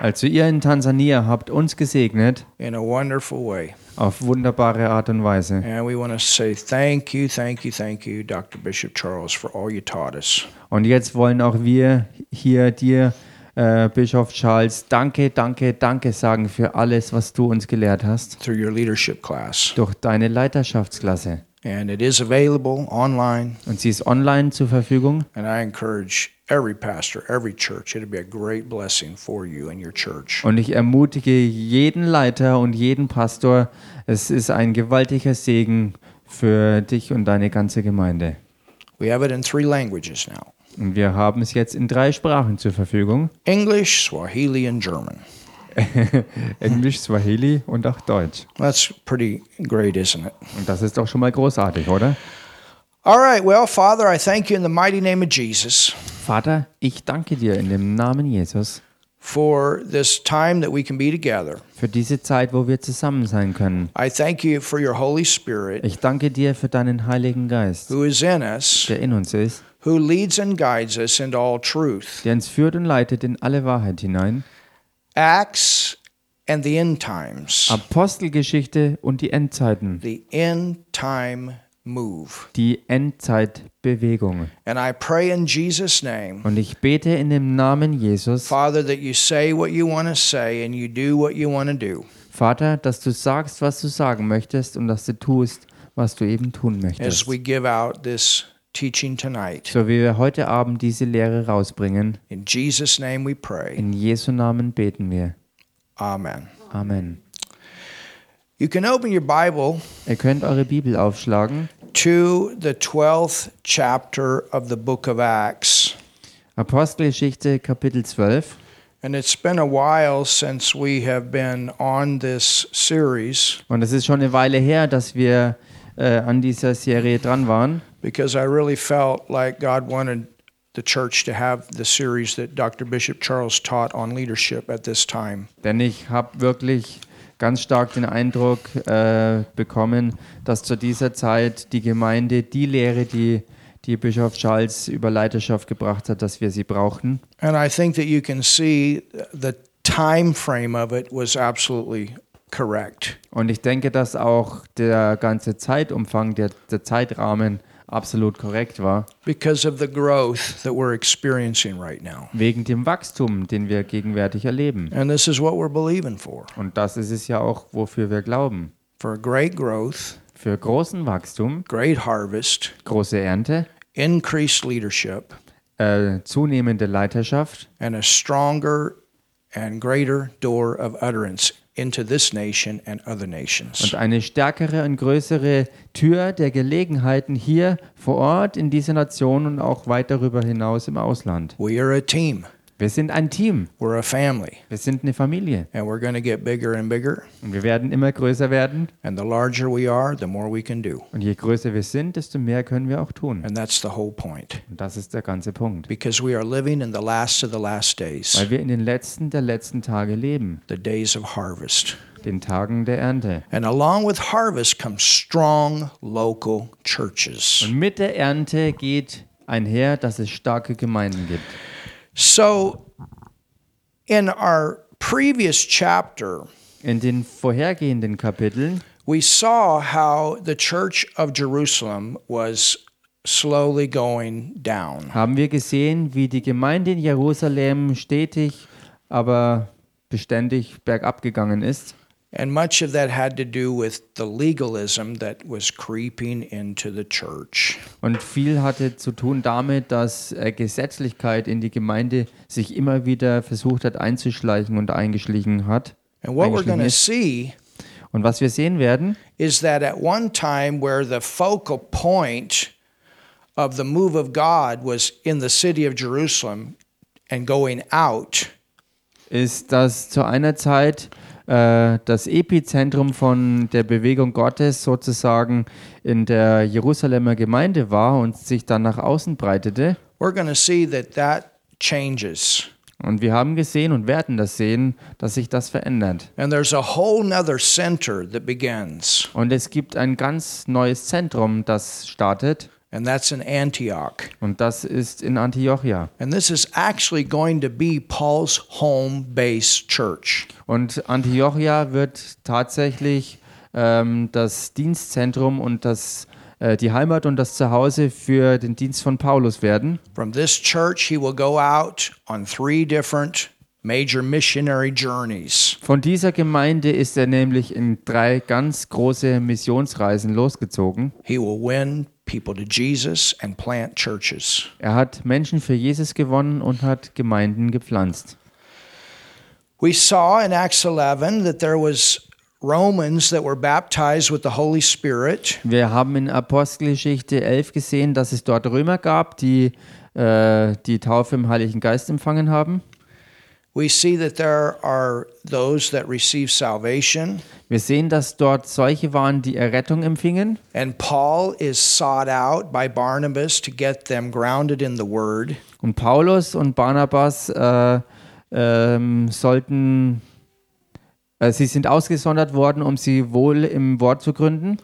Also ihr in Tansania habt uns gesegnet in a wonderful way. auf wunderbare Art und Weise. And we want to say thank you, thank you, thank you, Dr. Bishop Charles, for all you taught us. Und jetzt wollen auch wir hier dir, äh, Bischof Charles, danke, danke, danke sagen für alles, was du uns gelehrt hast through your leadership class. durch deine Leiterschaftsklasse. And it is available online. Und sie ist online zur Verfügung. And I encourage every pastor, every church, it'll be a great blessing for you and your church. Und ich ermutige jeden Leiter und jeden Pastor, es ist ein gewaltiger Segen für dich und deine ganze Gemeinde. We have it in three languages now Und wir haben es jetzt in drei Sprachen zur Verfügung. English, Swahili, and German. Englisch, Swahili und auch Deutsch. That's pretty great, isn't it? Und das ist doch schon mal großartig, oder? All right, well, Father, I thank you in the mighty name of Jesus Vater, ich danke dir in dem Namen Jesus for this time that we can be together. für diese Zeit, wo wir zusammen sein können. I thank you for your Holy Spirit Ich danke dir für deinen Heiligen Geist, who is in us, der in uns ist, who leads and guides us into all truth. der uns führt und leitet in alle Wahrheit hinein. Acts and the end times, Apostelgeschichte und die Endzeiten, the end time move. die Endzeitbewegung. And I pray in Jesus' name, Und ich bete in dem Namen Jesus, Father, that you say what you want to say and you do what you want to do Vater, dass du sagst, was du sagen möchtest und dass du tust, was du eben tun as möchtest. we give out this teaching tonight. So wie wir heute Abend diese Lehre rausbringen, In Jesus' name we pray. in Jesu Namen beten wir. Amen. Amen. You can open your Bible Ihr könnt eure Bibel aufschlagen. to the 12th chapter of the book of Acts. Apostelgeschichte Kapitel 12. And it's been a while since we have been on this series Und es ist schon eine Weile her, dass wir äh, an dieser Serie dran waren. because I really felt like God wanted the church to have the series that Dr. Bishop Charles taught on leadership at this time. Denn ich habe wirklich ganz stark den Eindruck äh, bekommen, dass zu dieser Zeit die Gemeinde die Lehre, die, die Bischof Charles über Leiterschaft gebracht hat, dass wir sie brauchten. And I think that you can see the time frame of it was absolutely correct. Und ich denke, dass auch der ganze Zeitumfang, der, der Zeitrahmen absolut korrekt war, because of the growth that we're experiencing right now. wegen dem Wachstum, den wir gegenwärtig erleben. And this is what we're believing for. Und das ist es ja auch, wofür wir glauben. for great growth, Für großen Wachstum, great harvest, große Ernte, increased leadership, äh, zunehmende Leiterschaft. And a stronger and greater door of utterance into this nation and other nations. und eine stärkere und größere Tür der Gelegenheiten hier vor Ort in dieser Nation und auch weit darüber hinaus im Ausland. We are a team, Wir sind ein Team, we're a family, wir sind eine Familie and we're going to get bigger and bigger. und wir werden immer größer werden And the larger we are, the more we can do. und je größer wir sind, desto mehr können wir auch tun. And that's the whole point. Und das ist der ganze Punkt. Because we are living in the last of the last days, Weil wir in den letzten der letzten Tage leben, the days of harvest. den Tagen der Ernte. And along with harvest comes strong local churches. Und mit der Ernte geht einher, dass es starke Gemeinden gibt. So, in our previous chapter, In den vorhergehenden Kapiteln we saw how the church of Jerusalem was slowly going down. haben wir gesehen, wie die Gemeinde in Jerusalem stetig, aber beständig bergab gegangen ist. And much of that had to do with the legalism that was creeping into the church. Und viel hatte zu tun damit, dass äh, Gesetzlichkeit in die Gemeinde sich immer wieder versucht hat einzuschleichen und eingeschlichen hat. And what we're going to see Und was wir sehen werden, is that at one time where the focal point of the move of God was in the city of Jerusalem and going out, ist, dass zu einer Zeit äh, das Epizentrum von der Bewegung Gottes sozusagen in der Jerusalemer Gemeinde war und sich dann nach außen breitete. we're going to see that that changes. Und wir haben gesehen und werden das sehen, dass sich das verändert. And there's a whole nother center that begins. Und es gibt ein ganz neues Zentrum, das startet. And that's in Antioch. Und das ist in Antiochia. And this is actually going to be Paul's home base church. Und Antiochia wird tatsächlich ähm, das Dienstzentrum und das, äh, die Heimat und das Zuhause für den Dienst von Paulus werden. From this church, he will go out on three different major missionary journeys. Von dieser Gemeinde ist er nämlich in drei ganz große Missionsreisen losgezogen. He will win people to Jesus and plant churches. Er hat Menschen für Jesus gewonnen und hat Gemeinden gepflanzt. We saw in Acts 11 that there was Romans that were baptized with the Holy Spirit. Wir haben in Apostelgeschichte 11 gesehen, dass es dort Römer gab, die äh, die Taufe im Heiligen Geist empfangen haben. We see that there are those that receive salvation, Wir sehen, dass dort solche waren, die Errettung empfingen. and Paul is sought out by Barnabas to get them grounded in the Word. Und Paulus und Barnabas äh, ähm, sollten, äh, sie sind ausgesondert worden, um sie wohl im Wort zu gründen.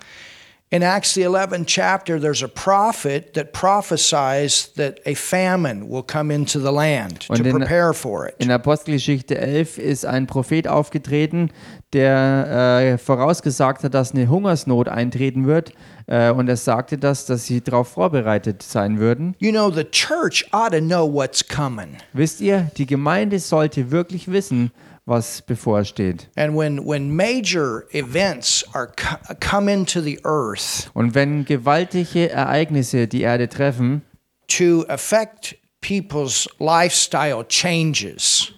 In Acts the 11th chapter, there's a prophet that prophesies that a famine will come into the land to in- prepare for it. In Apostelgeschichte 11 ist ein Prophet aufgetreten, der äh, vorausgesagt hat, dass eine Hungersnot eintreten wird. Äh, und er sagte das, dass sie darauf vorbereitet sein würden. You know, the church ought to know what's coming. Wisst ihr, die Gemeinde sollte wirklich wissen, was bevorsteht. And when, when major events are co- come into the earth Und wenn gewaltige Ereignisse die Erde treffen, to affect people's lifestyle changes,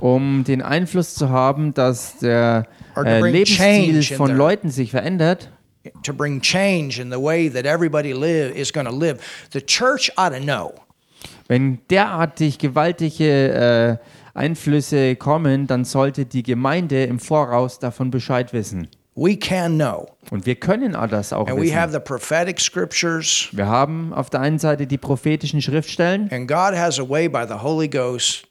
um den Einfluss zu haben, dass der äh, Lebensstil von their- Leuten sich verändert, to bring change in the way that everybody live is going to live, the church ought to know. wenn derartig gewaltige äh, Einflüsse kommen, dann sollte die Gemeinde im Voraus davon Bescheid wissen. We can know. Und wir können all das auch And we have wissen. the prophetic scriptures, Wir haben auf der einen Seite die prophetischen Schriftstellen and God has a way by the Holy Ghost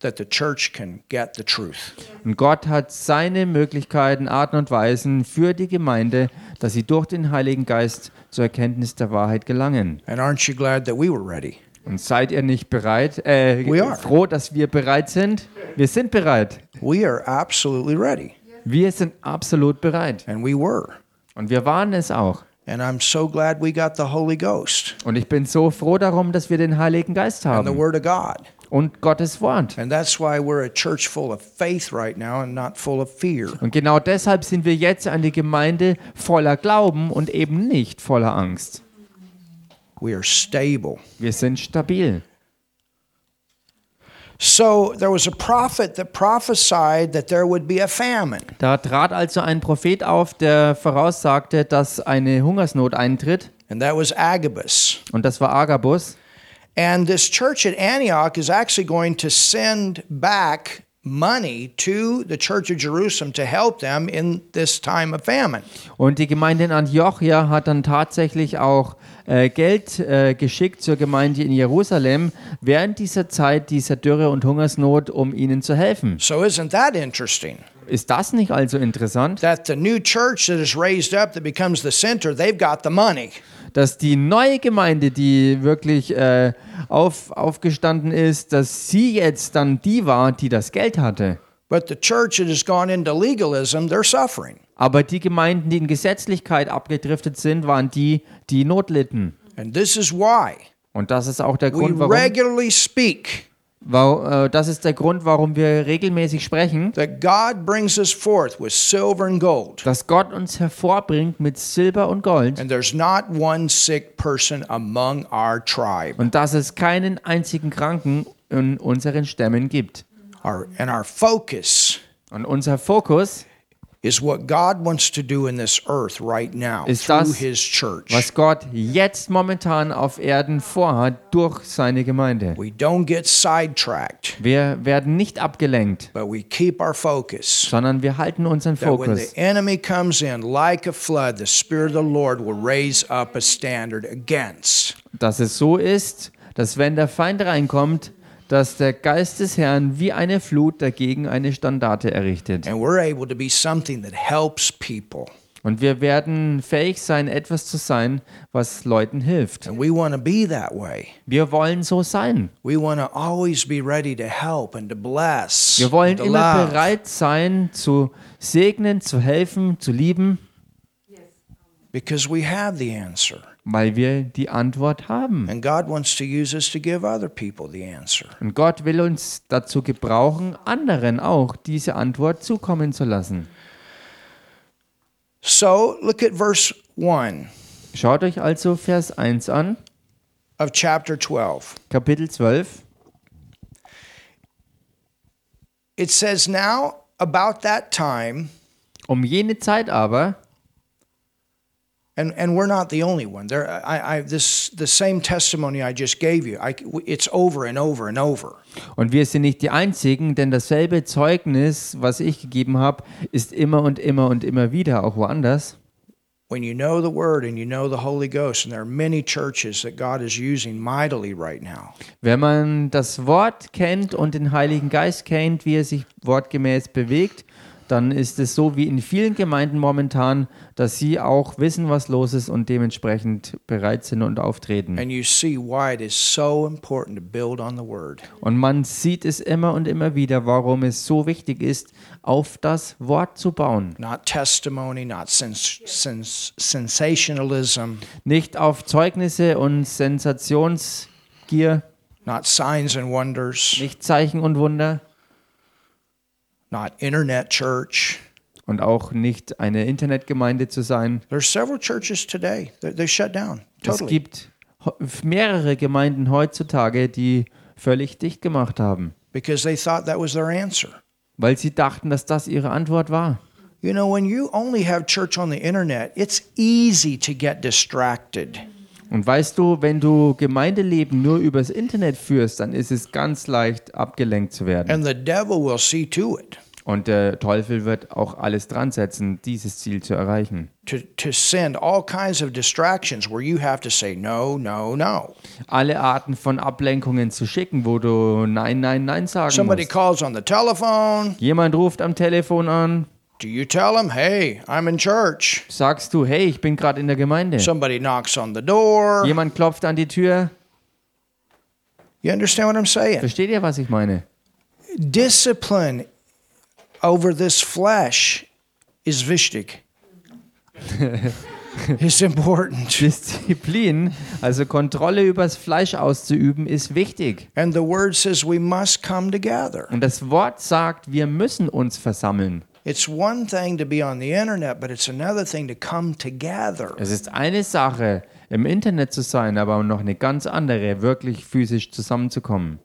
that the church can get the truth. und Gott hat seine Möglichkeiten, Arten und Weisen für die Gemeinde, dass sie durch den Heiligen Geist zur Erkenntnis der Wahrheit gelangen. And aren't you glad that we were ready? Und seid ihr nicht bereit, äh, We are. froh, dass wir bereit sind? Wir sind bereit. We are absolutely ready. Wir sind absolut bereit. And we were. Und wir waren es auch. And I'm so glad we got the Holy Ghost Und ich bin so froh darum, dass wir den Heiligen Geist and the haben Word of God. und Gottes Wort. And that's why we're a church full of faith right now and not full of fear. Und genau deshalb sind wir jetzt eine Gemeinde voller Glauben und eben nicht voller Angst. We are stable. Wir sind stabil. So there was a prophet that prophesied that there would be a famine. Da trat also ein Prophet auf, der voraussagte, dass eine Hungersnot eintritt. And that was Agabus. Und das war Agabus. And this church at Antioch is actually going to send back money to the church of Jerusalem to help them in this time of famine. Und die Gemeinde in Antiochia hat dann tatsächlich auch äh, Geld äh, geschickt zur Gemeinde in Jerusalem während dieser Zeit dieser Dürre und Hungersnot, um ihnen zu helfen. So isn't that interesting? Ist das nicht also interessant, That the new church that is raised up that becomes the center, they've got the money. Dass die neue Gemeinde, die wirklich äh, auf, aufgestanden ist, dass sie jetzt dann die war, die das Geld hatte? But the church that has gone into legalism, they're suffering. Aber die Gemeinden, die in Gesetzlichkeit abgedriftet sind, waren die, die Not litten. And this is why Und das ist auch der we Grund, warum, regularly speak das ist der Grund, warum wir regelmäßig sprechen, that God brings us forth with silver and gold. dass Gott uns hervorbringt mit Silber und Gold And there's not one sick person among our tribe. und dass es keinen einzigen Kranken in unseren Stämmen gibt. Our, and our focus Und unser Fokus, Ist through das, His church. was Gott jetzt momentan auf Erden vorhat durch seine Gemeinde. We don't get sidetracked, Wir werden nicht abgelenkt, but we keep our focus. sondern wir halten unseren Fokus. the enemy comes in like a flood, the Spirit of the Lord will raise up a standard against. Dass es so ist, dass wenn der Feind reinkommt, dass der Geist des Herrn wie eine Flut dagegen eine Standarte errichtet. And we're able to be something that helps people. Und wir werden fähig sein, etwas zu sein, was Leuten hilft. And we want to be that way. Wir wollen so sein. We want to always be ready to help and to bless. Wir wollen immer bereit sein, zu segnen, zu helfen, zu lieben, because we have the answer. Weil wir die Antwort haben. And God wants to use us to give other people the answer. Und Gott will uns dazu gebrauchen, anderen auch diese Antwort zukommen zu lassen. So look at verse 1 Schaut euch also Vers 1 an, of chapter 12. Kapitel 12. It says, Now about that time, Um jene Zeit aber, and, and we're not the only one. There, I, I, this, the same testimony I just gave you, I, it's over and over and over. und wir sind nicht die Einzigen, denn dasselbe Zeugnis, was ich gegeben habe, ist immer und immer und immer wieder auch woanders. When you know the Word and you know the Holy Ghost, and there are many churches that God is using mightily right now. Wenn man das Wort kennt und den Heiligen Geist kennt, wie er sich wortgemäß bewegt, dann ist es so wie in vielen Gemeinden momentan, dass sie auch wissen, was los ist und dementsprechend bereit sind und auftreten. Und man sieht es immer und immer wieder, warum es so wichtig ist, auf das Wort zu bauen. Not testimony, not sens- sens- sensationalism, Nicht auf Zeugnisse und Sensationsgier, not signs and wonders, nicht Zeichen und Wunder not internet church. und auch nicht eine Internetgemeinde zu sein. There's several churches today that they shut down Es totally. gibt ho- mehrere Gemeinden heutzutage, die völlig dicht gemacht haben, because they thought that was their answer. weil sie dachten, dass das ihre Antwort war. You know, when you only have church on the internet, it's easy to get distracted. Und weißt du, wenn du Gemeindeleben nur übers Internet führst, dann ist es ganz leicht abgelenkt zu werden. And the devil will see to it Und der Teufel wird auch alles dran setzen, dieses Ziel zu erreichen. to, to send all kinds of distractions where you have to say no, no, no. Alle Arten von Ablenkungen zu schicken, wo du Nein, Nein, Nein sagen Somebody musst. calls on the telephone. Jemand ruft am Telefon an, Do you tell him, hey, I'm in church? sagst du, hey, ich bin gerade in der Gemeinde. Somebody knocks on the door. Jemand klopft an die Tür. You understand what I'm saying? Versteht ihr, was ich meine? Discipline over this flesh is wichtig. it's important. Disziplin, also Kontrolle übers Fleisch auszuüben, ist wichtig. And the word says we must come together. Und das Wort sagt, wir müssen uns versammeln. It's one thing to be on the internet, but it's another thing to come together. Es ist eine Sache, im Internet zu sein, aber noch eine ganz andere, wirklich physisch zusammenzukommen.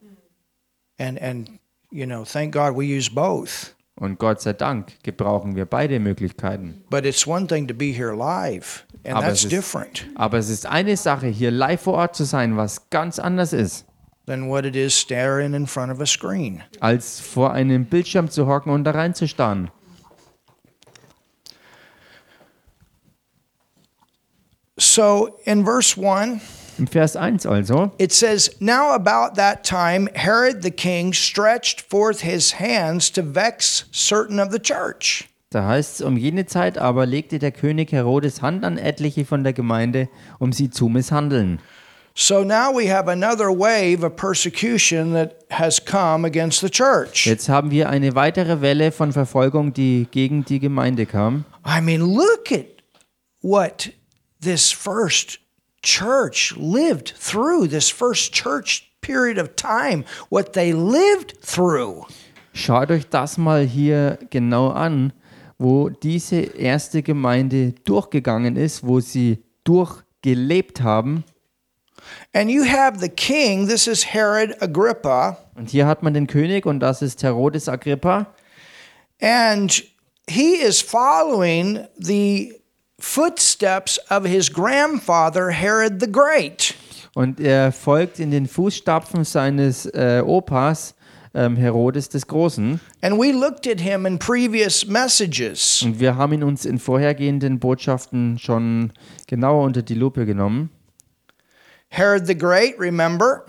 And and you know, thank God we use both. Und Gott sei Dank gebrauchen wir beide Möglichkeiten. But it's one thing to be here live, and Aber that's es ist- different Aber es ist eine Sache, hier live vor Ort zu sein, was ganz anders ist, than what it is staring in front of a screen. als vor einem Bildschirm zu hocken und da reinzustarren. So in verse 1, Im Vers 1 also, it says, Now about that time, Herod the king stretched forth his hands to vex certain of the church. da heißt es, um jene Zeit aber legte der König Herodes Hand an etliche von der Gemeinde, um sie zu misshandeln. So now we have another wave of persecution that has come against the church. Jetzt haben wir eine weitere Welle von Verfolgung, die gegen die Gemeinde kam. I mean, look at what this first church lived through, this first church period of time, what they lived through. Schaut euch das mal hier genau an, wo diese erste Gemeinde durchgegangen ist, wo sie durchgelebt haben. And you have the king, this is Herod Agrippa, Und hier hat man den König und das ist Herodes Agrippa. and he is following the footsteps of his grandfather, Herod the Great. Und er folgt in den Fußstapfen seines äh, Opas ähm, Herodes des Großen. And we looked at him in previous messages. Und wir haben ihn uns in vorhergehenden Botschaften schon genauer unter die Lupe genommen. Herod the Great, remember?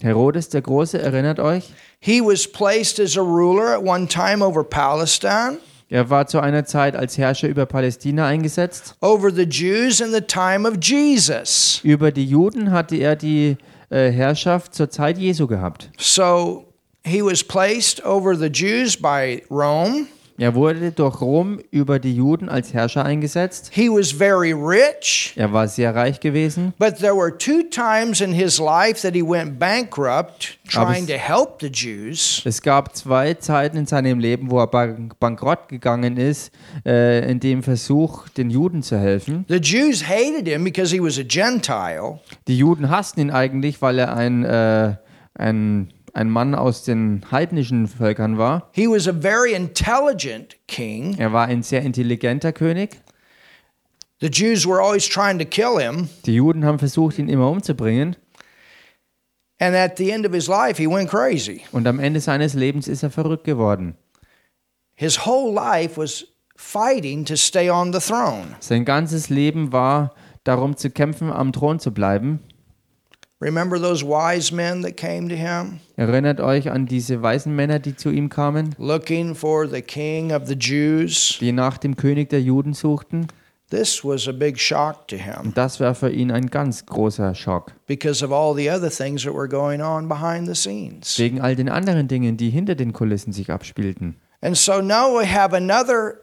Herodes der Große, erinnert euch? He was placed as a ruler at one time over Palestine. Er war zu einer Zeit als Herrscher über Palästina eingesetzt. over the Jews in the time of Jesus. Über die Juden hatte er die äh, Herrschaft zur Zeit Jesu gehabt. So he was placed over the Jews by Rome. Er wurde durch Rom über die Juden als Herrscher eingesetzt. He was very rich, Er war sehr reich gewesen. but there were two times in his life that he went bankrupt trying es- to help the Jews. Es gab zwei Zeiten in seinem Leben, wo er bank bankrott gegangen ist, äh, in dem Versuch, den Juden zu helfen. The Jews hated him because he was a Gentile, Die Juden hassten ihn eigentlich, weil er ein, äh, ein, ein Mann aus den heidnischen Völkern war. he was a very intelligent king. Er war ein sehr intelligenter König. The Jews were always trying to kill him, Die Juden haben versucht, ihn immer umzubringen. and at the end of his life, he went crazy. Und am Ende seines Lebens ist er verrückt geworden. His whole life was fighting to stay on the throne. Sein ganzes Leben war darum zu kämpfen, am Thron zu bleiben. Remember those wise men that came to him Erinnert euch an diese weisen Männer, die zu ihm kamen, looking for the king of the Jews? die nach dem König der Juden suchten. This was a big shock to him Und das war für ihn ein ganz großer Schock. because of all the other things that were going on behind the scenes. Wegen all den anderen Dingen, die hinter den Kulissen sich abspielten. And so now we have another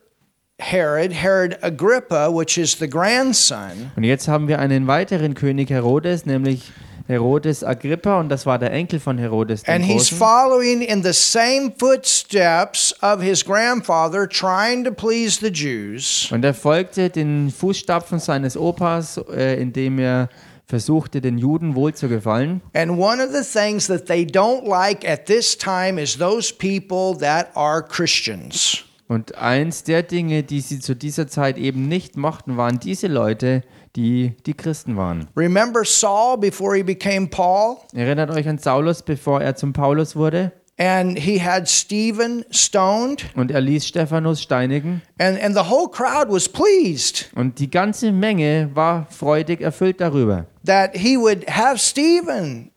Herod, Herod Agrippa, which is the grandson. Und jetzt haben wir einen weiteren König Herodes, nämlich Herodes Agrippa, und das war der Enkel von Herodes dem And he's Großen. following in the same footsteps of his grandfather, trying to please the Jews. Und er folgte den Fußstapfen seines Opas, äh, indem er versuchte, den Juden wohlzugefallen. And one of the things that they don't like at this time is those people that are Christians. Und eins der Dinge, die sie zu dieser Zeit eben nicht mochten, waren diese Leute, die die Christen waren. Remember Saul before he became Paul? Erinnert euch an Saulus, bevor er zum Paulus wurde? And he had Stephen stoned, Und er ließ Stephanus steinigen. and, and the whole crowd was pleased Und die ganze Menge war freudig erfüllt darüber, that he would have Stephen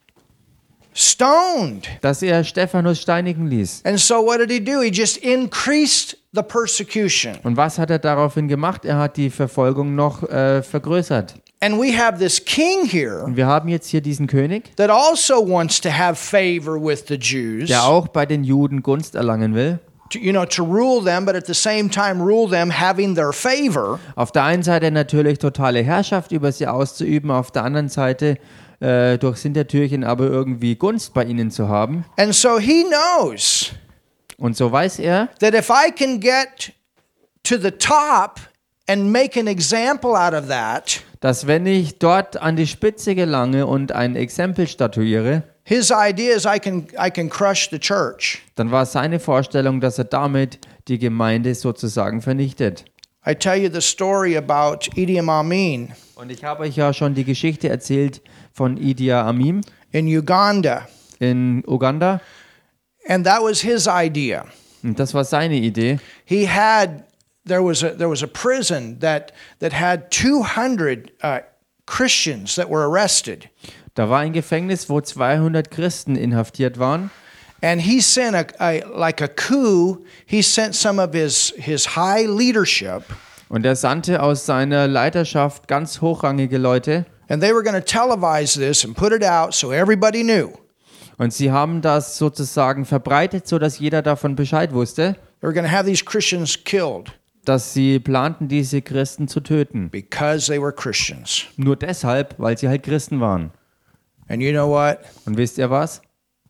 stoned. dass er Stephanus steinigen ließ. And so what did he do? He just increased the persecution. Und was hat er daraufhin gemacht? Er hat die Verfolgung noch äh, vergrößert. And we have this king here Und wir haben jetzt hier diesen König, that also wants to have favor with the Jews. der auch bei den Juden Gunst erlangen will. to, you know, to rule them, but at the same time rule them having their favor. Auf der einen Seite natürlich totale Herrschaft über sie auszuüben, auf der anderen Seite äh, durch Hintertürchen aber irgendwie Gunst bei ihnen zu haben. And so he knows Und so weiß er, that if I can get to the top and make an example out of that, dass wenn ich dort an die Spitze gelange und ein Exempel statuiere, his idea is I can I can crush the church. dann war seine Vorstellung, dass er damit die Gemeinde sozusagen vernichtet. I tell you the story about Idi Amin Und ich habe euch ja schon die Geschichte erzählt von Idi Amin in Uganda, in Uganda. and that was his idea. Und das war seine Idee. He had there was a there was a prison that that had 200 uh, Christians that were arrested. Da war ein Gefängnis, wo 200 Christen inhaftiert waren. And he sent a, a like a coup. He sent some of his his high leadership, Und er sandte aus seiner Leiterschaft ganz hochrangige Leute. and they were going to televise this and put it out so everybody knew. Und sie haben das sozusagen verbreitet, sodass jeder davon Bescheid wusste, They were going to have these Christians killed dass sie planten, diese Christen zu töten. because they were Christians. Nur deshalb, weil sie halt Christen waren. And you know what? Und wisst ihr was?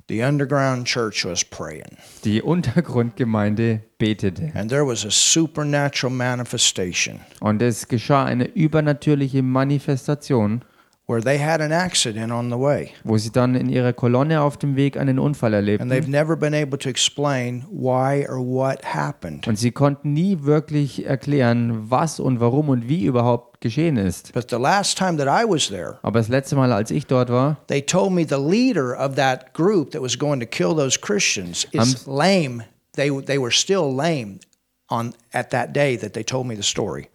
The underground church was praying, Die Untergrundgemeinde betete. and there was a supernatural manifestation Und es geschah eine übernatürliche Manifestation, where they had an accident on the way. wo sie dann in ihrer Kolonne auf dem Weg einen Unfall And they've erlebten. never been able to explain why or what happened. Und sie konnten nie wirklich erklären, was und warum und wie überhaupt geschehen ist. But the last time that I was there, Aber das letzte Mal, als ich dort war, they told me the leader of that group that was going to kill those Christians is lame. They they were still lame on at that day that they told me the story.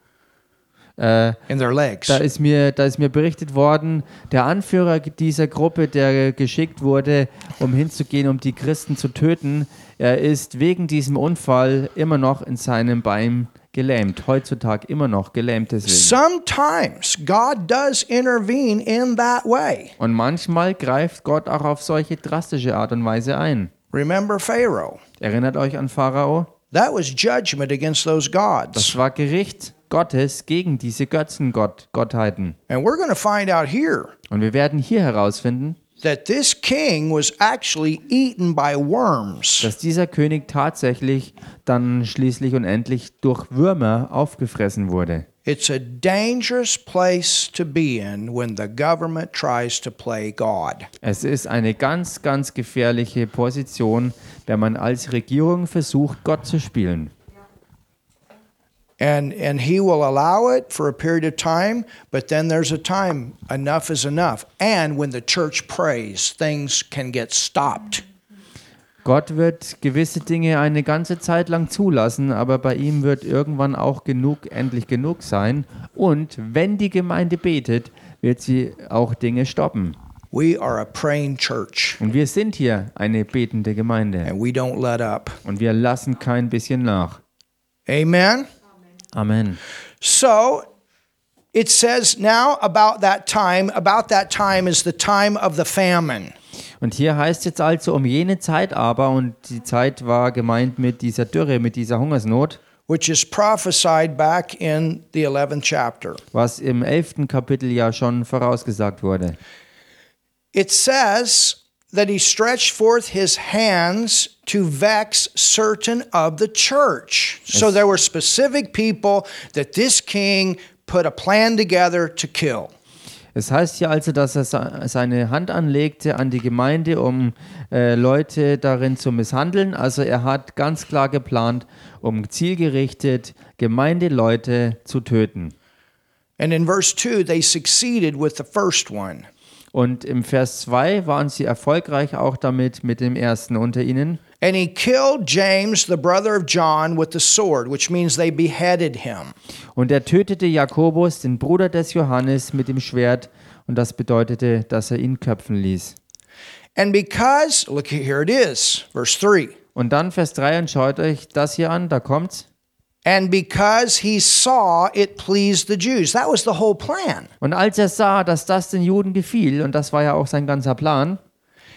Äh, in their legs. da, ist mir, da ist mir berichtet worden, der Anführer dieser Gruppe, der geschickt wurde, um hinzugehen, um die Christen zu töten, er ist wegen diesem Unfall immer noch in seinem Bein gelähmt. Heutzutage immer noch gelähmt deswegen. Sometimes God does intervene in that way. Und manchmal greift Gott auch auf solche drastische Art und Weise ein. Remember Pharaoh. Erinnert euch an Pharao? That was judgment against those gods. Das war Gericht Gottes gegen diese Götzengottheiten. And we're going to find out here Und wir werden hier herausfinden, that this king was actually eaten by worms. dass dieser König tatsächlich dann schließlich und endlich durch Würmer aufgefressen wurde. It's a dangerous place to be in when the government tries to play God. Es ist eine ganz, ganz gefährliche Position, wenn man als Regierung versucht, Gott zu spielen. And and he will allow it for a period of time, but then there's a time enough is enough. And when the church prays, things can get stopped. Gott wird gewisse Dinge eine ganze Zeit lang zulassen, aber bei ihm wird irgendwann auch genug, endlich genug sein. Und wenn die Gemeinde betet, wird sie auch Dinge stoppen. We are a praying church Und wir sind hier eine betende Gemeinde. and we don't let up. Und wir lassen kein bisschen nach. Amen. Amen. So it says now about that time, about that time is the time of the famine. Und hier heißt jetzt also um jene Zeit aber, und die Zeit war gemeint mit dieser Dürre, mit dieser Hungersnot, which is prophesied back in the 11th chapter. was im elften Kapitel ja schon vorausgesagt wurde. It says that he stretched forth his hands to vex certain of the church. So there were specific people that this king put a plan together to kill. Es heißt hier also, dass er seine Hand anlegte an die Gemeinde, um äh, Leute darin zu misshandeln. Also er hat ganz klar geplant, um zielgerichtet Gemeindeleute zu töten. And in verse 2, they succeeded with the first one. Und im Vers 2 waren sie erfolgreich auch damit mit dem ersten unter ihnen. And he killed James, the brother of John, with the sword, which means they beheaded him. Und er tötete Jakobus, den Bruder des Johannes, mit dem Schwert. Und das bedeutete, dass er ihn köpfen ließ. And because, look here it is, verse 3. Und dann Vers 3 und schaut euch das hier an, da kommt's. And because he saw it pleased the Jews. That was the whole plan. Und als er sah, dass das den Juden gefiel, und das war ja auch sein ganzer Plan,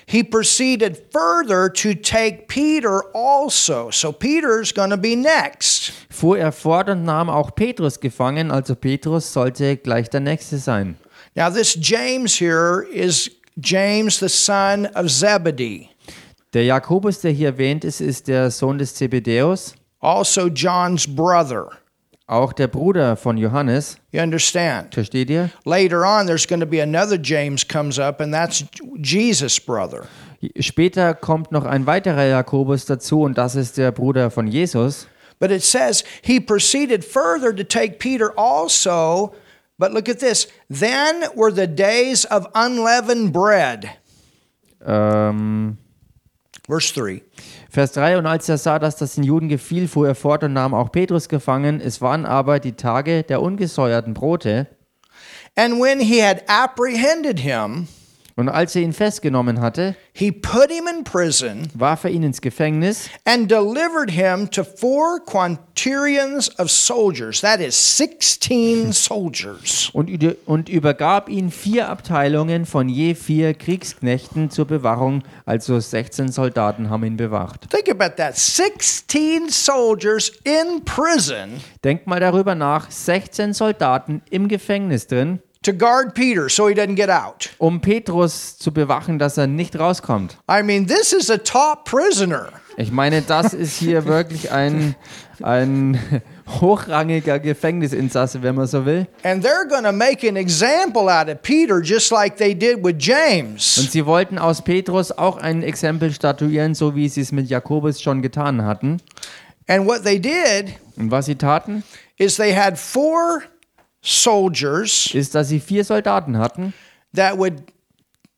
He proceeded further to take Peter also. So Peter's going to be next. fuhr er fort und nahm auch Petrus gefangen, also Petrus sollte gleich der Nächste sein. Now, this James here is James, the son of Zebedee, Der Jakobus, der hier erwähnt ist, ist der Sohn des Zebedäus, also John's brother. auch der Bruder von Johannes. You understand? Versteht ihr? Later on, there's going to be another James comes up, and that's Jesus' brother. Später kommt noch ein weiterer Jakobus dazu und das ist der Bruder von Jesus. But it says he proceeded further to take Peter also. But look at this. Then were the days of unleavened bread. Ähm, Verse 3. Vers 3, und als er sah, dass das den Juden gefiel, fuhr er fort und nahm auch Petrus gefangen. Es waren aber die Tage der ungesäuerten Brote. And when he had apprehended him, Und als er ihn festgenommen hatte, he put him in prison warf er ihn ins Gefängnis and delivered him to four quinterions of soldiers. That is 16 soldiers. und, und übergab ihn vier Abteilungen von je vier Kriegsknechten zur Bewahrung. Also 16 Soldaten haben ihn bewacht. Think about that 16 soldiers in prison Denkt mal darüber nach, 16 Soldaten im Gefängnis drin, to guard Peter so he doesn't get out. um Petrus zu bewachen, dass er nicht rauskommt. I mean, this is a top prisoner. Ich meine, das ist hier wirklich ein, ein hochrangiger Gefängnisinsasse, wenn man so will. And they're going to make an example out of Peter just like they did with Und James. sie wollten aus Petrus auch ein Exempel statuieren, so wie sie es mit Jakobus schon getan hatten. And what they did Und was sie taten, is they had four soldiers ist, dass sie vier Soldaten hatten, that would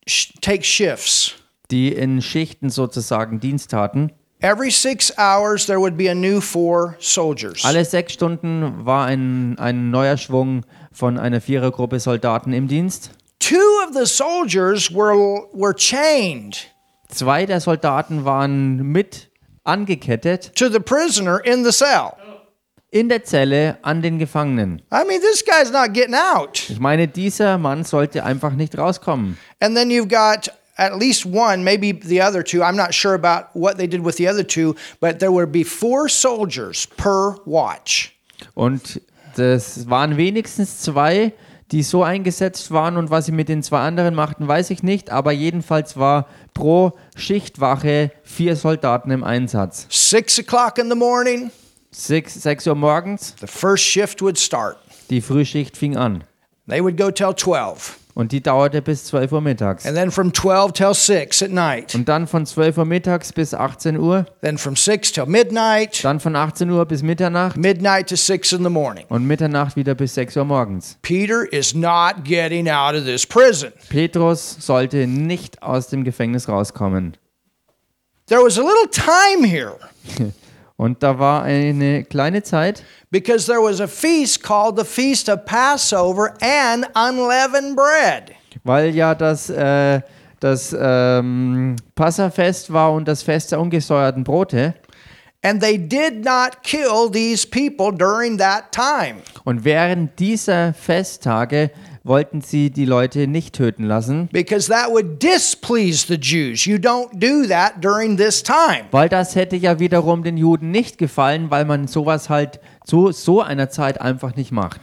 sh- take shifts. die in Schichten sozusagen Dienst taten. Every six hours, there would be a new four soldiers. Alle sechs Stunden war ein, ein neuer Schwung von einer Vierergruppe Soldaten im Dienst. Two of the soldiers were, were chained Zwei der Soldaten waren mit angekettet to the prisoner in the cell. In der Zelle an den Gefangenen. I mean, this guy's not getting out. Ich meine, dieser Mann sollte einfach nicht rauskommen. And then you've got at least one, maybe the other two. I'm not sure about what they did with the other two, but there would be four soldiers per watch. Und das waren wenigstens zwei, die so eingesetzt waren und was sie mit den zwei anderen machten, weiß ich nicht, aber jedenfalls war pro Schichtwache vier Soldaten im Einsatz. Six o'clock in the morning, Sechs, sechs Uhr morgens, the first shift would start. die Frühschicht fing an They would go till 12. und die dauerte bis 12 Uhr mittags. And then from 12 till 6 at night. Und dann von 12 Uhr mittags bis 18 Uhr, Then from 6 till midnight, dann von 18 Uhr bis Mitternacht midnight to 6 in the morning. und Mitternacht wieder bis 6 Uhr morgens. Peter is not getting out of this prison. Petrus sollte nicht aus dem Gefängnis rauskommen. There was a little time here Und da war eine kleine Zeit, because there was a feast called the Feast of Passover and Unleavened Bread. weil ja das, äh, das ähm, Passafest war und das Fest der ungesäuerten Brote. And they did not kill these people during that time. Und während dieser Festtage wollten sie die Leute nicht töten lassen, because that would displease the Jews. You don't do that during this time. weil das hätte ja wiederum den Juden nicht gefallen, weil man sowas halt zu so einer Zeit einfach nicht macht.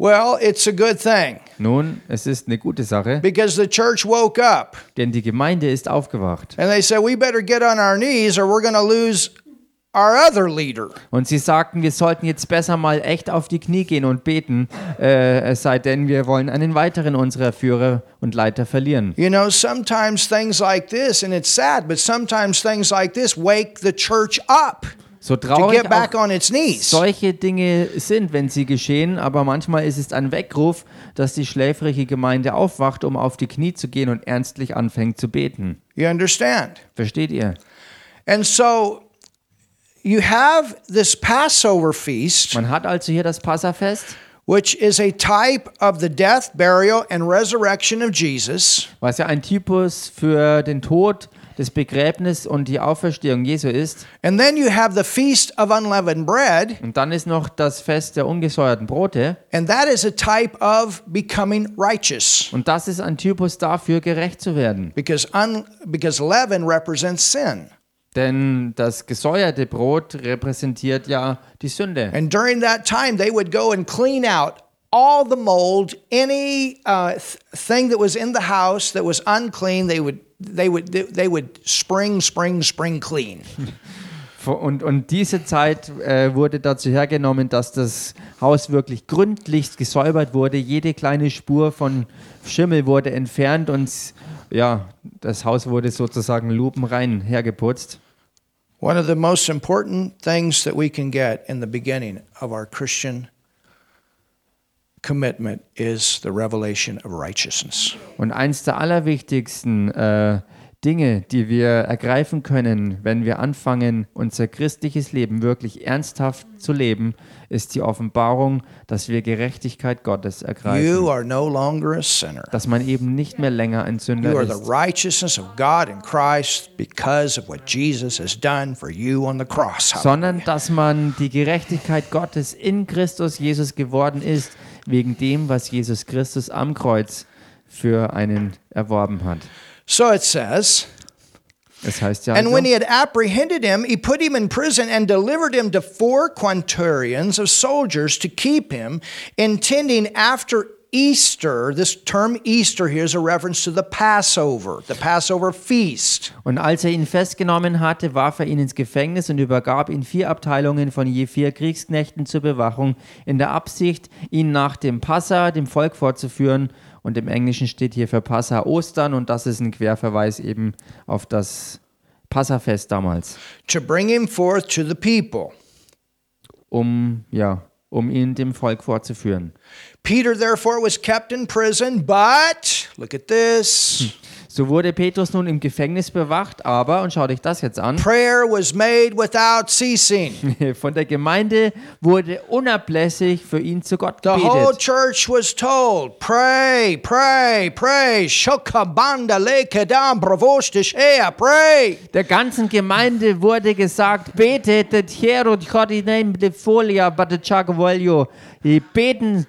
Well, it's a good thing Nun, es ist eine gute Sache, because the church woke up denn die Gemeinde ist aufgewacht. and they said, we better get on our knees or we're going to lose. Und sie sagten, wir sollten jetzt besser mal echt auf die Knie gehen und beten, äh, es sei denn, wir wollen einen weiteren unserer Führer und Leiter verlieren. You know, sometimes things like this, and it's sad, but sometimes things like this wake the church up So to traurig get back auch on its knees. solche Dinge sind, wenn sie geschehen, aber manchmal ist es ein Weckruf, dass die schläfrige Gemeinde aufwacht, um auf die Knie zu gehen und ernstlich anfängt zu beten. You understand? Versteht ihr? And so you have this Passover feast. Man hat also hier das Passafest, which is a type of the death, burial, and resurrection of Jesus. was ja ein Typus für den Tod, das Begräbnis und die Auferstehung Jesu ist. And then you have the Feast of Unleavened Bread, Und dann ist noch das Fest der ungesäuerten Brote. and that is a type of becoming righteous Und das ist ein Typus dafür, gerecht zu werden. because, un, because leaven represents sin. Denn das gesäuerte Brot repräsentiert ja die Sünde. And during that time, they would go and clean out all the mold, any uh, th- thing that was in the house that was unclean, they would. They would they would spring spring spring clean. Und, und diese Zeit äh, wurde dazu hergenommen, dass das Haus wirklich gründlichst gesäubert wurde. Jede kleine Spur von Schimmel wurde entfernt und ja, das Haus wurde sozusagen lupenrein hergeputzt. One of the most important things that we can get in the beginning of our Christian commitment is the revelation of righteousness. Und eins der allerwichtigsten äh, Dinge, die wir ergreifen können, wenn wir anfangen, unser christliches Leben wirklich ernsthaft zu leben, ist die Offenbarung, dass wir Gerechtigkeit Gottes You ergreifen. are no longer a sinner. Dass man eben nicht mehr länger ein Sünder ist. righteousness of God in Christ because of what Jesus has done for you on the cross. sondern dass man die Gerechtigkeit Gottes in Christus Jesus geworden ist, wegen dem, was Jesus Christus am Kreuz für einen erworben hat. So it says, Es heißt ja, and also, when he had apprehended him, he put him in prison and delivered him to four quinterions of soldiers to keep him, intending after Easter, this term Easter here is a reference to the Passover, the Passover feast. und als er ihn festgenommen hatte, warf er ihn ins Gefängnis und übergab ihn vier Abteilungen von je vier Kriegsknechten zur Bewachung, in der Absicht, ihn nach dem Passa dem Volk vorzuführen. Und im Englischen steht hier für Passa Ostern und das ist ein Querverweis eben auf das Passafest damals. to bring him forth to the people. um, ja, um ihn dem Volk vorzuführen. Peter therefore was kept in prison, but look at this. So wurde Petrus nun im Gefängnis bewacht, aber, und schau dich das jetzt an, prayer was made without ceasing. von der Gemeinde wurde unablässig für ihn zu Gott The whole gebetet. church was told, pray, pray, pray. Shokabanda lekedam bravostishea, pray. Der ganzen Gemeinde wurde gesagt, betet, beten,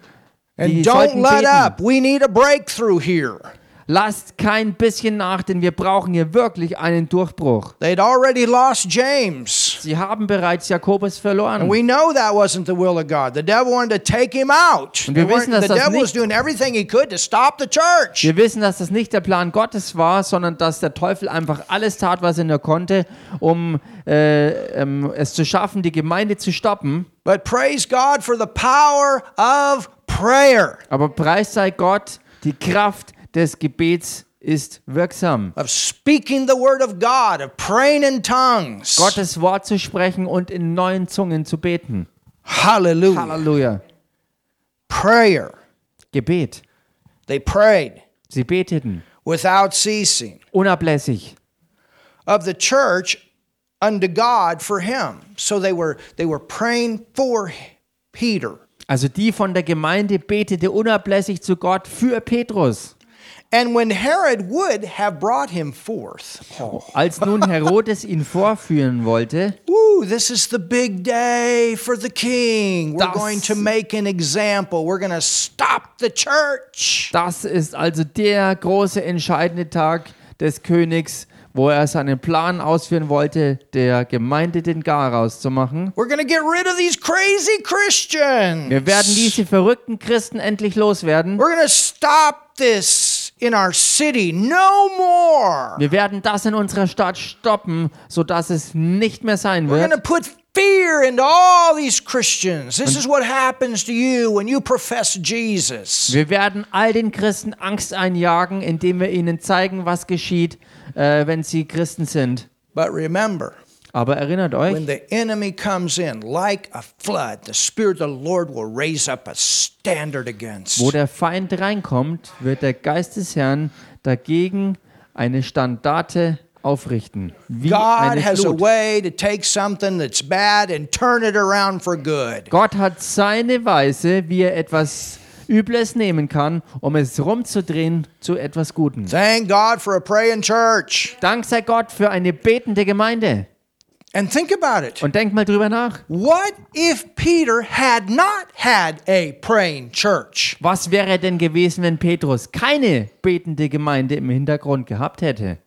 die And don't let beten. up. We need a breakthrough here. Lasst kein bisschen nach, denn wir brauchen hier wirklich einen Durchbruch. They'd already lost James. Sie haben bereits Jakobus verloren. And we know that wasn't the will of God. The devil wanted to take him out. Und wir wissen, dass the das devil was nicht- doing everything he could to stop the church. Wir wissen, dass das nicht der Plan Gottes war, sondern dass der Teufel einfach alles tat, was er nur konnte, um äh, ähm, es zu schaffen, die Gemeinde zu stoppen. But praise God for the power of prayer, Aber preis sei Gott, die Kraft des Gebets ist wirksam. of speaking the word of God, of praying in tongues. Gottes Wort zu sprechen und in neuen Zungen zu beten. Hallelujah. Halleluja. Prayer. Gebet. They prayed Sie beteten without ceasing. unablässig. Of the church unto God for him. So they were they were praying for Peter. Also die von der Gemeinde betete unablässig zu Gott für Petrus. And when Herod would have brought him forth, Als nun Herodes ihn vorführen wollte, Woo, this is the big day for the king. We're Das- going to make an example. We're going to stop the church. Das ist also der große entscheidende Tag des Königs, wo er seinen Plan ausführen wollte, der Gemeinde den Garaus zu machen. We're going to get rid of these crazy Christians. Wir werden diese verrückten Christen endlich loswerden. We're going to stop this in our city. No more. Wir werden das in unserer Stadt stoppen, sodass es nicht mehr sein We're going to wird. put fear into all these Christians. This is what happens to you when you profess Jesus. Wir werden all den Christen Angst einjagen, indem wir ihnen zeigen, was geschieht, äh, wenn sie Christen sind. But remember, Aber erinnert euch, when the enemy comes in like a flood, the Spirit of the Lord will raise up a standard against. wo der Feind reinkommt, wird der Geist des Herrn dagegen eine Standarte aufrichten. Wie God eine has a Flut. way to take something that's bad and turn it around for good. Gott hat seine Weise, wie er etwas Übles nehmen kann, um es rumzudrehen zu etwas Guten. Thank God for a praying church. Dank sei Gott für eine betende Gemeinde. And think about it. Und denk mal drüber nach. What if Peter had not had a praying church? Was wäre denn gewesen, wenn Petrus keine betende Gemeinde im Hintergrund gehabt hätte?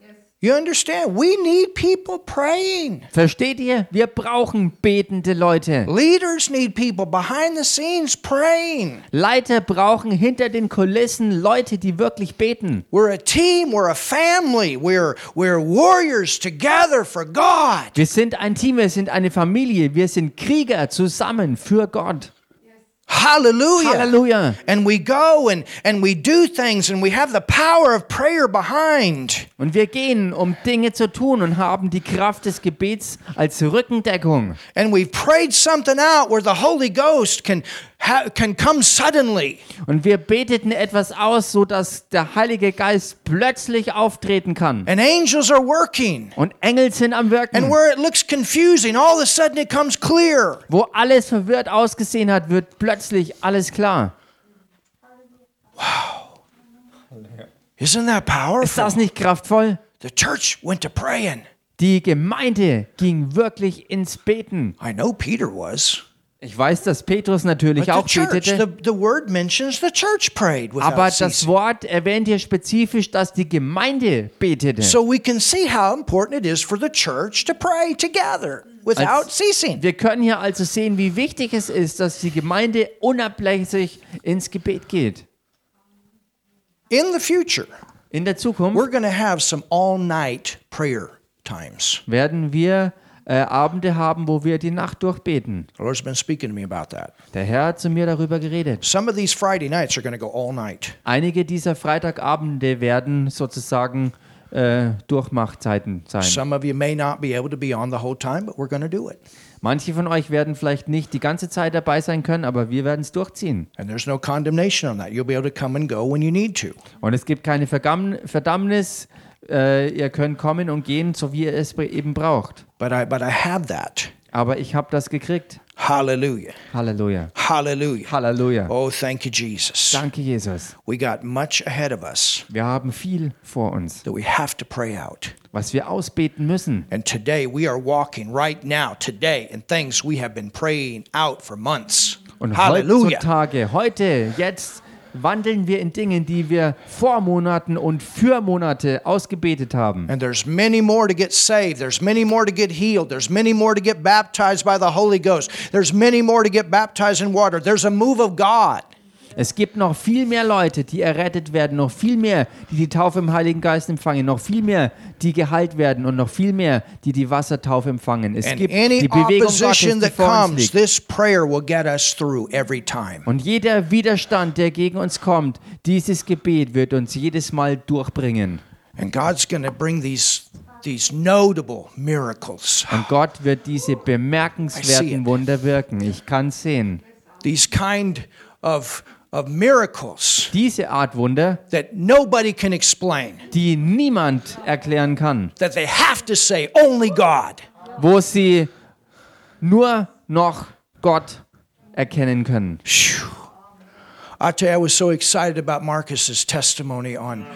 You understand? We need people praying. Versteht ihr? Wir brauchen betende Leute. Leaders need people behind the scenes praying. Leiter brauchen hinter den Kulissen Leute, die wirklich beten. We're a team, we're a family, we're, we're warriors together for God. Wir sind ein Team, wir sind eine Familie, wir sind Krieger zusammen für Gott. Hallelujah. Halleluja. And we go and, and we do things and we have the power of prayer behind. Und wir gehen, um Dinge zu tun und haben die Kraft des Gebets als Rückendeckung. And we've prayed something out where the Holy Ghost can, can come suddenly. Und wir beteten etwas aus, so dass der Heilige Geist plötzlich auftreten kann. And angels are working. Und Engel sind am And Wirken. where it looks confusing, all of a sudden it comes clear. Wo alles verwirrt ausgesehen hat, wird plötzlich alles klar. Isn't that Ist powerful? das nicht kraftvoll? The church went to praying. Die Gemeinde ging wirklich ins Beten. I know Peter was. Ich weiß, dass Petrus natürlich But auch church, betete. the the Aber das. Wort erwähnt hier spezifisch, dass die Gemeinde betete. So we can see how important it is for the church to pray together without Als- ceasing. Wir können hier also sehen, wie wichtig es ist, dass die Gemeinde unablässig ins Gebet geht. In the future, In der Zukunft we're going to have some all-night prayer times. werden wir äh, Abende haben, wo wir die Nacht durchbeten. The Lord's been speaking to me about that. Der Herr hat zu mir darüber geredet. Some of these Friday nights are going to go all night. Einige dieser Freitagabende werden sozusagen äh, Durchmachzeiten sein. Some of you may not be able to be on the whole time, but we're going to do it. Manche von euch werden vielleicht nicht die ganze Zeit dabei sein können, aber wir werden es durchziehen. And there's no condemnation on that. You'll be able to come and go when you need to. Und es gibt keine Verdammnis Äh, ihr könnt kommen und gehen, so wie ihr es eben braucht. But I, but I have that. Aber ich habe das gekriegt. Hallelujah. Halleluja. Hallelujah. Halleluja. Oh, thank you, Jesus. Danke, Jesus. We got much ahead of us Wir haben viel vor uns, that we have to pray out. was wir ausbeten müssen. And today we are walking right now, today, in things we have been praying out for months. Und Hallelujah. heutzutage, heute, jetzt wandeln wir in Dingen, die wir vor Monaten und für Monate ausgebetet haben. And there's many more to get saved. There's many more to get healed. There's many more to get baptized by the Holy Ghost. There's many more to get baptized in water. There's a move of God. Es gibt noch viel mehr Leute, die errettet werden, noch viel mehr, die die Taufe im Heiligen Geist empfangen, noch viel mehr, die geheilt werden und noch viel mehr, die die Wassertaufe empfangen. Es And gibt die Bewegung Gottes, die vor uns liegt. Und jeder Widerstand, der gegen uns kommt, dieses Gebet wird uns jedes Mal durchbringen. And God's going to bring these these notable miracles. Und Gott wird diese bemerkenswerten. Wunder wirken. Ich kann sehen. These kind of of miracles Diese Art Wunder, that nobody can explain. die niemand erklären kann, That they have to say only God. wo sie nur noch Gott erkennen können. I tell you, I was so excited about Marcus's testimony on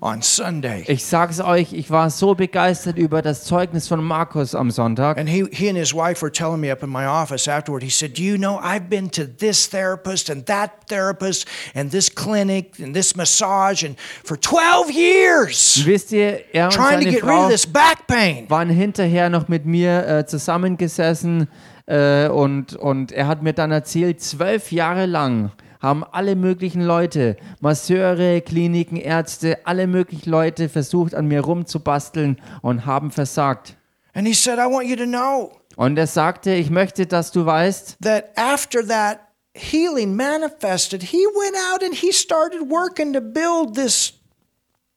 on Sunday. Ich sag's euch, ich war so begeistert über das Zeugnis von Markus am Sonntag. And he, he and his wife were telling me up in my office afterward, he said, Do you know, I've been to this therapist and that therapist and this clinic and this massage and for 12 years Wisst ihr, er und trying to seine get rid Frau of this back pain. waren hinterher noch mit mir äh, zusammengesessen äh, und, und er hat mir dann erzählt, zwölf Jahre lang haben alle möglichen Leute, Masseure, Kliniken, Ärzte, alle möglichen Leute versucht an mir rumzubasteln und haben versagt. And he said, I want you to know Und er sagte, ich möchte, dass du weißt, that after that healing manifested, he went out and he started working to build this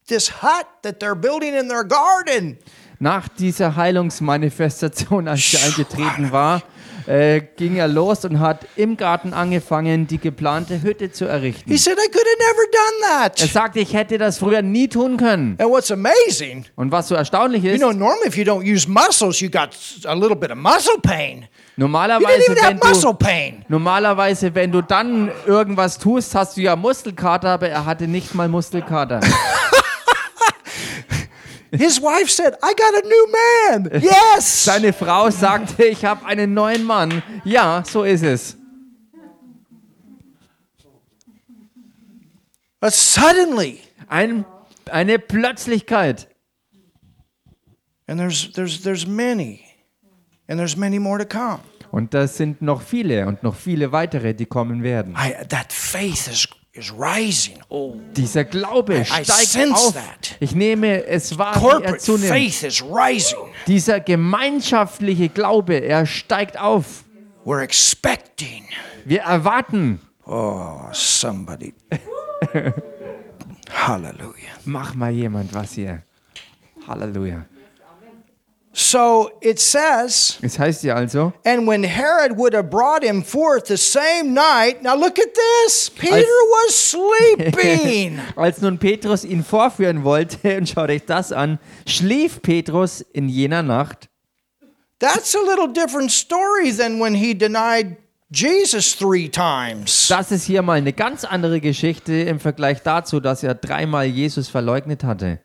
this hut that they're building in their garden. nach dieser Heilungsmanifestation, als sie eingetreten war, äh, ging er los und hat im Garten angefangen, die geplante Hütte zu errichten. He said, I could have never done Er that. sagte, ich hätte das früher nie tun können. And what's amazing, Und was so erstaunlich you ist, know, normally if you don't use muscles, you got a little bit of muscle pain. You normalerweise wenn, du, normalerweise, wenn du dann irgendwas tust, hast du ja Muskelkater, aber er hatte nicht mal Muskelkater. His wife said, I got a new man. Yes. Seine Frau sagte, ich habe einen neuen Mann. Ja, so ist es. But suddenly, Ein, eine Plötzlichkeit. and there's there's there's many, and there's many more to come. Und das sind noch viele und noch viele weitere, die kommen werden. I that faith is. Oh, Dieser Glaube steigt sense auf. that. Ich nehme es wahr, wie er corporate zunimmt. faith is rising. Dieser gemeinschaftliche Glaube, er steigt auf. We're expecting. Wir erwarten. Oh, somebody. Hallelujah. Mach mal jemand was hier. Halleluja. So it says, Es heißt ja also, and when Herod would have brought him forth the same night, now look at this. Peter was sleeping. als nun Petrus ihn vorführen wollte, und schaut euch das an, schlief Petrus in jener Nacht. That's a little different story than when he denied Jesus three times. Das ist hier mal eine ganz andere Geschichte im Vergleich dazu, dass er dreimal Jesus verleugnet hatte.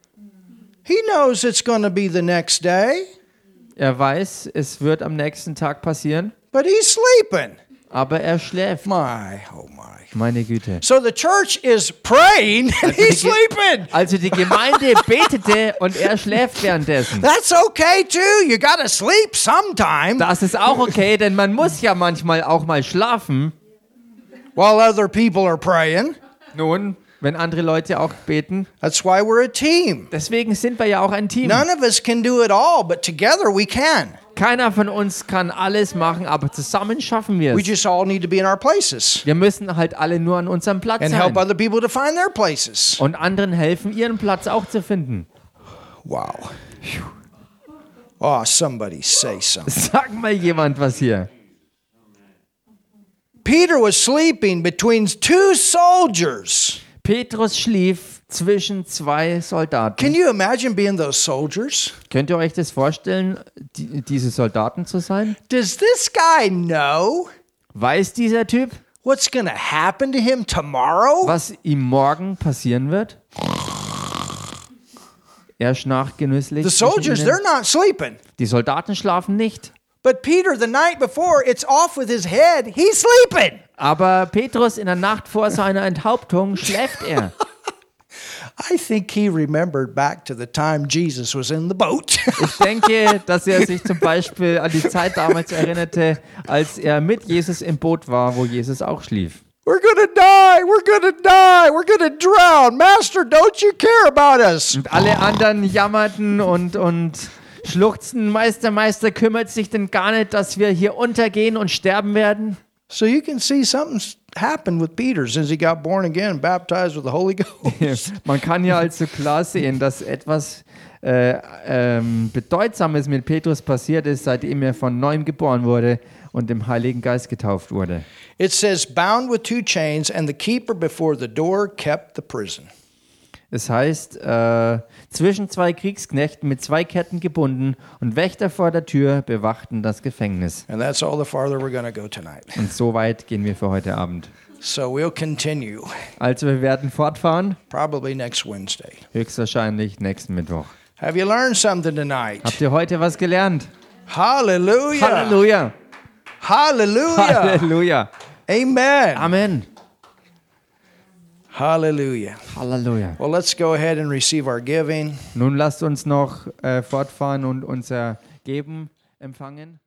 He knows it's going to be the next day, Er weiß, es wird am nächsten Tag passieren, but he's sleeping. aber er schläft. My, oh my. Meine Güte. So the church is praying and he's die- sleeping. Also die Gemeinde betete und er schläft währenddessen. That's okay too. You got to sleep sometime Das ist auch okay, denn man muss ja manchmal auch mal schlafen. while other people are praying. Nun, wenn andere Leute auch beten. That's why we're a team. Deswegen sind wir ja auch ein Team. None of us can do it all, but together we can. Keiner von uns kann alles machen, aber zusammen schaffen wir We es. just all need to be in our places Wir müssen halt alle nur an unserem Platz and help sein other people to find their places. und anderen helfen, ihren Platz auch zu finden. Wow. Oh, somebody say something. Sag mal jemand was hier. Peter was sleeping between two soldiers. Petrus schlief zwischen zwei Soldaten. Can you imagine being those soldiers? Könnt ihr euch das vorstellen, die, diese Soldaten zu sein? Does this guy know Weiß dieser Typ, what's to happen to him tomorrow? was ihm morgen passieren wird? Er schnarcht genüsslich. The soldiers, they're not sleeping. Die Soldaten schlafen nicht. But Peter, the night before, it's off with his head. He's sleeping. Aber Petrus in der Nacht vor seiner Enthauptung schläft er. I think he remembered back to the time Jesus was in the boat. Ich denke, dass er sich zum Beispiel an die Zeit damals erinnerte, als er mit Jesus im Boot war, wo Jesus auch schlief. we're to die. We're to die. We're to drown. Master, don't you care about us? Und alle anderen jammerten und, und schluchzten. Meister, Meister, kümmert sich denn gar nicht, dass wir hier untergehen und sterben werden? So you can see something's happened with Peter since he got born again and baptized with the Holy Ghost. Man kann ja also klar sehen, dass etwas äh, ähm, Bedeutsames mit Petrus passiert ist, seitdem er von neuem geboren wurde und dem Heiligen Geist getauft wurde. It says, bound with two chains, and the keeper before the door kept the prison. Es heißt, äh, zwischen zwei Kriegsknechten mit zwei Ketten gebunden und Wächter vor der Tür bewachten das Gefängnis. And that's all the farther we're to go tonight. Und so weit gehen wir für heute Abend. So we'll continue Also wir werden fortfahren, probably next Wednesday. höchstwahrscheinlich nächsten Mittwoch. Have you learned something tonight? Habt ihr heute was gelernt? Hallelujah. Halleluja! Hallelujah. Halleluja! Amen. Amen! Hallelujah. Halleluja! Well, let's go ahead and receive our giving. Nun lasst uns noch äh, fortfahren und unser Geben empfangen.